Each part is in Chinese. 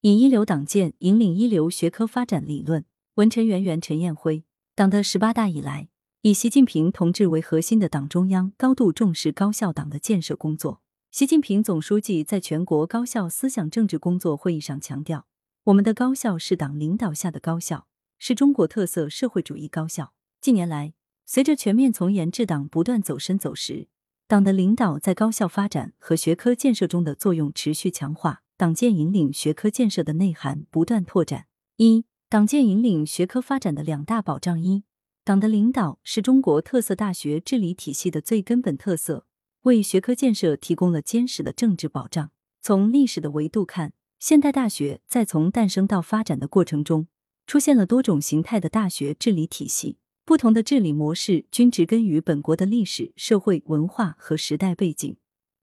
以一流党建引领一流学科发展理论。文陈圆圆、陈彦辉。党的十八大以来，以习近平同志为核心的党中央高度重视高校党的建设工作。习近平总书记在全国高校思想政治工作会议上强调，我们的高校是党领导下的高校，是中国特色社会主义高校。近年来，随着全面从严治党不断走深走实，党的领导在高校发展和学科建设中的作用持续强化，党建引领学科建设的内涵不断拓展。一、党建引领学科发展的两大保障：一、党的领导是中国特色大学治理体系的最根本特色，为学科建设提供了坚实的政治保障。从历史的维度看，现代大学在从诞生到发展的过程中，出现了多种形态的大学治理体系。不同的治理模式均植根于本国的历史、社会、文化和时代背景，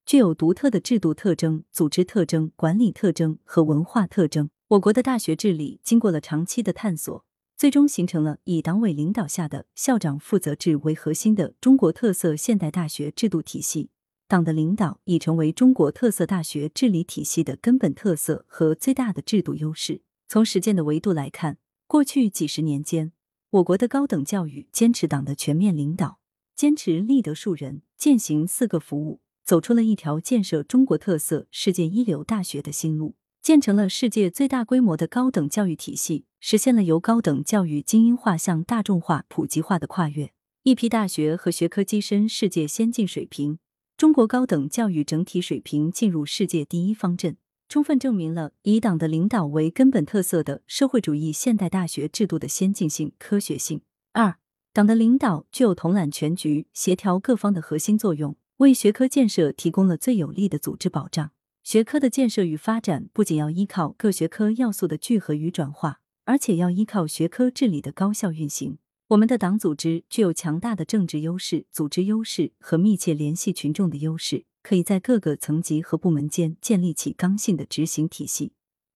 具有独特的制度特征、组织特征、管理特征和文化特征。我国的大学治理经过了长期的探索，最终形成了以党委领导下的校长负责制为核心的中国特色现代大学制度体系。党的领导已成为中国特色大学治理体系的根本特色和最大的制度优势。从实践的维度来看，过去几十年间。我国的高等教育坚持党的全面领导，坚持立德树人、践行四个服务，走出了一条建设中国特色世界一流大学的新路，建成了世界最大规模的高等教育体系，实现了由高等教育精英化向大众化、普及化的跨越。一批大学和学科跻身世界先进水平，中国高等教育整体水平进入世界第一方阵。充分证明了以党的领导为根本特色的社会主义现代大学制度的先进性、科学性。二，党的领导具有统揽全局、协调各方的核心作用，为学科建设提供了最有力的组织保障。学科的建设与发展不仅要依靠各学科要素的聚合与转化，而且要依靠学科治理的高效运行。我们的党组织具有强大的政治优势、组织优势和密切联系群众的优势。可以在各个层级和部门间建立起刚性的执行体系，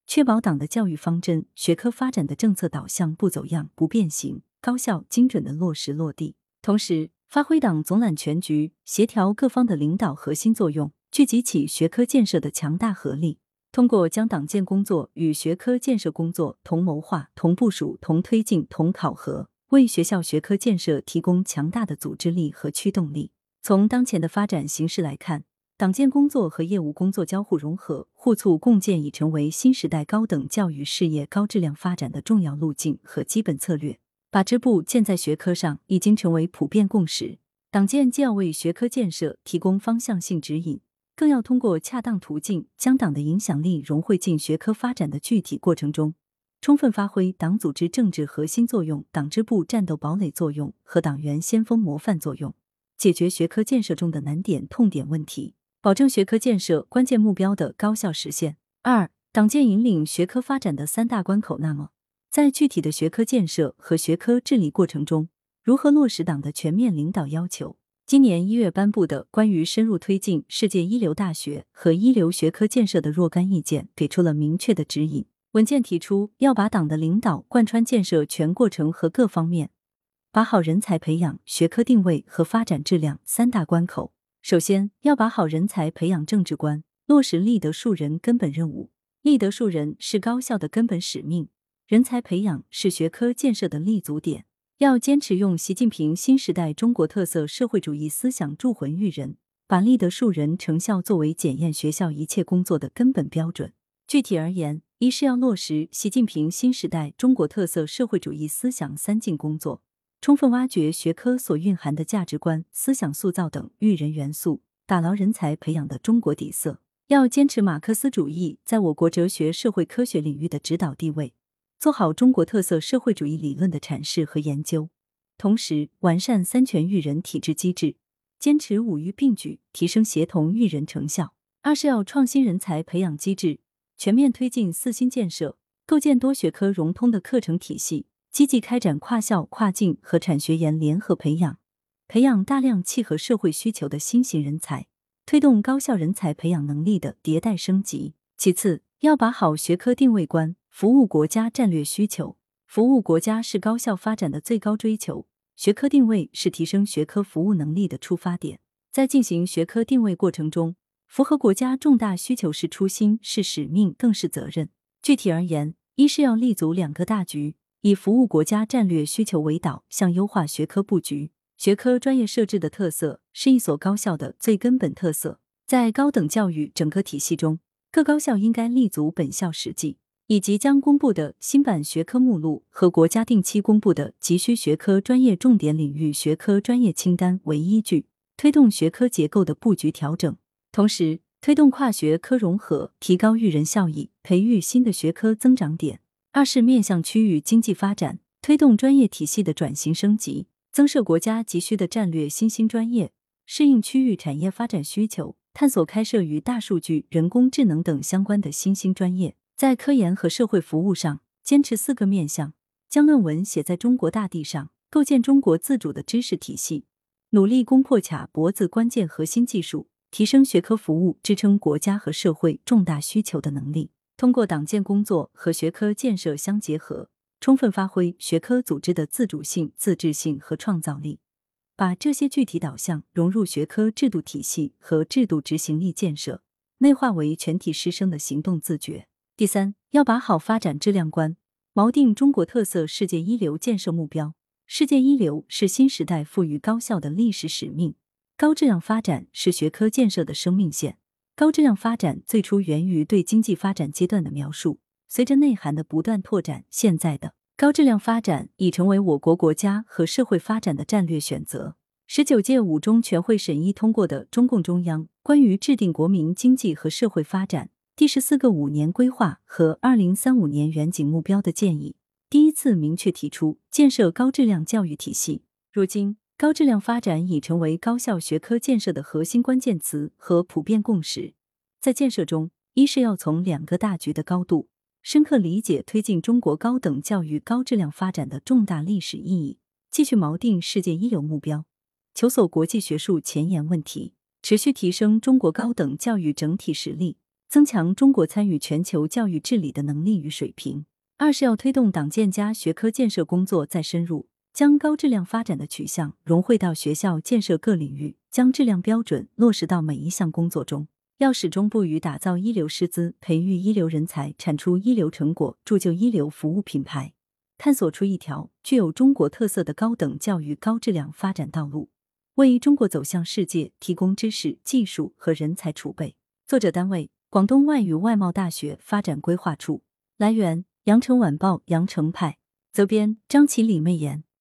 确保党的教育方针、学科发展的政策导向不走样、不变形，高效精准的落实落地。同时，发挥党总揽全局、协调各方的领导核心作用，聚集起学科建设的强大合力。通过将党建工作与学科建设工作同谋划、同部署、同推进、同考核，为学校学科建设提供强大的组织力和驱动力。从当前的发展形势来看，党建工作和业务工作交互融合、互促共建，已成为新时代高等教育事业高质量发展的重要路径和基本策略。把支部建在学科上，已经成为普遍共识。党建既要为学科建设提供方向性指引，更要通过恰当途径，将党的影响力融汇进学科发展的具体过程中，充分发挥党组织政治核心作用、党支部战斗堡垒作用和党员先锋模范作用，解决学科建设中的难点、痛点问题。保证学科建设关键目标的高效实现。二、党建引领学科发展的三大关口。那么，在具体的学科建设和学科治理过程中，如何落实党的全面领导要求？今年一月颁布的《关于深入推进世界一流大学和一流学科建设的若干意见》给出了明确的指引。文件提出，要把党的领导贯穿建设全过程和各方面，把好人才培养、学科定位和发展质量三大关口。首先要把好人才培养政治观，落实立德树人根本任务。立德树人是高校的根本使命，人才培养是学科建设的立足点。要坚持用习近平新时代中国特色社会主义思想铸魂育人，把立德树人成效作为检验学校一切工作的根本标准。具体而言，一是要落实习近平新时代中国特色社会主义思想三进工作。充分挖掘学科所蕴含的价值观、思想塑造等育人元素，打牢人才培养的中国底色。要坚持马克思主义在我国哲学社会科学领域的指导地位，做好中国特色社会主义理论的阐释和研究。同时，完善三全育人体制机制，坚持五育并举，提升协同育人成效。二是要创新人才培养机制，全面推进四新建设，构建多学科融通的课程体系。积极开展跨校、跨境和产学研联合培养，培养大量契合社会需求的新型人才，推动高校人才培养能力的迭代升级。其次，要把好学科定位观，服务国家战略需求。服务国家是高校发展的最高追求，学科定位是提升学科服务能力的出发点。在进行学科定位过程中，符合国家重大需求是初心，是使命，更是责任。具体而言，一是要立足两个大局，以服务国家战略需求为导向优化学科布局。学科专业设置的特色是一所高校的最根本特色。在高等教育整个体系中，各高校应该立足本校实际，以即将公布的新版学科目录和国家定期公布的急需学科专业重点领域学科专业清单为依据，推动学科结构的布局调整，同时。推动跨学科融合，提高育人效益，培育新的学科增长点。二是面向区域经济发展，推动专业体系的转型升级，增设国家急需的战略新兴专业，适应区域产业发展需求，探索开设与大数据、人工智能等相关的新兴专业。在科研和社会服务上，坚持四个面向，将论文写在中国大地上，构建中国自主的知识体系，努力攻破卡脖子关键核心技术。提升学科服务支撑国家和社会重大需求的能力，通过党建工作和学科建设相结合，充分发挥学科组织的自主性、自治性和创造力，把这些具体导向融入学科制度体系和制度执行力建设，内化为全体师生的行动自觉。第三，要把好发展质量观，锚定中国特色世界一流建设目标。世界一流是新时代赋予高校的历史使命。高质量发展是学科建设的生命线。高质量发展最初源于对经济发展阶段的描述，随着内涵的不断拓展，现在的高质量发展已成为我国国家和社会发展的战略选择。十九届五中全会审议通过的中共中央关于制定国民经济和社会发展第十四个五年规划和二零三五年远景目标的建议，第一次明确提出建设高质量教育体系。如今。高质量发展已成为高校学科建设的核心关键词和普遍共识。在建设中，一是要从两个大局的高度，深刻理解推进中国高等教育高质量发展的重大历史意义，继续锚定世界一流目标，求索国际学术前沿问题，持续提升中国高等教育整体实力，增强中国参与全球教育治理的能力与水平。二是要推动党建加学科建设工作再深入。将高质量发展的取向融汇到学校建设各领域，将质量标准落实到每一项工作中。要始终不渝打造一流师资，培育一流人才，产出一流成果，铸就一流服务品牌，探索出一条具有中国特色的高等教育高质量发展道路，为中国走向世界提供知识、技术和人才储备。作者单位：广东外语外贸大学发展规划处。来源：羊城晚报羊城派。责编：张起李媚妍。